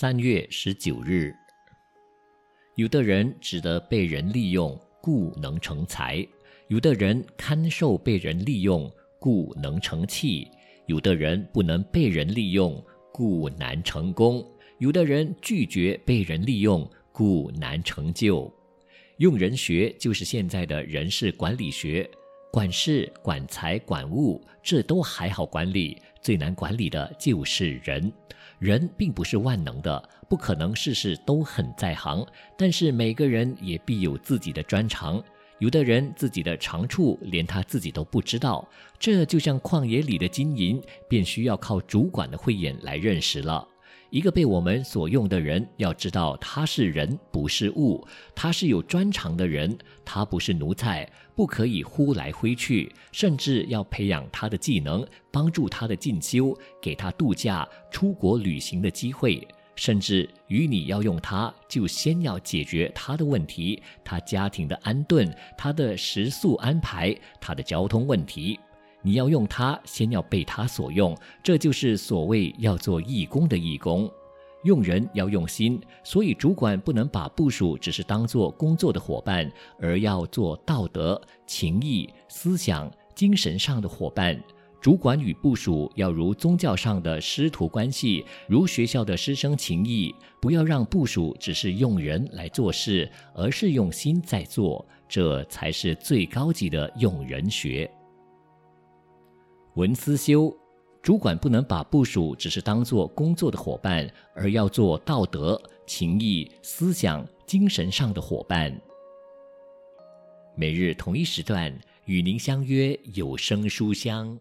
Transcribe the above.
三月十九日，有的人只得被人利用，故能成才；有的人堪受被人利用，故能成器；有的人不能被人利用，故难成功；有的人拒绝被人利用，故难成就。用人学就是现在的人事管理学。管事、管财、管物，这都还好管理，最难管理的就是人。人并不是万能的，不可能事事都很在行。但是每个人也必有自己的专长，有的人自己的长处连他自己都不知道。这就像旷野里的金银，便需要靠主管的慧眼来认识了。一个被我们所用的人，要知道他是人，不是物；他是有专长的人，他不是奴才，不可以呼来挥去。甚至要培养他的技能，帮助他的进修，给他度假、出国旅行的机会。甚至与你要用他，就先要解决他的问题：他家庭的安顿、他的食宿安排、他的交通问题。你要用它，先要被它所用，这就是所谓要做义工的义工。用人要用心，所以主管不能把部属只是当做工作的伙伴，而要做道德、情义、思想、精神上的伙伴。主管与部属要如宗教上的师徒关系，如学校的师生情谊，不要让部属只是用人来做事，而是用心在做，这才是最高级的用人学。文思修，主管不能把部署只是当做工作的伙伴，而要做道德、情谊、思想、精神上的伙伴。每日同一时段与您相约有声书香。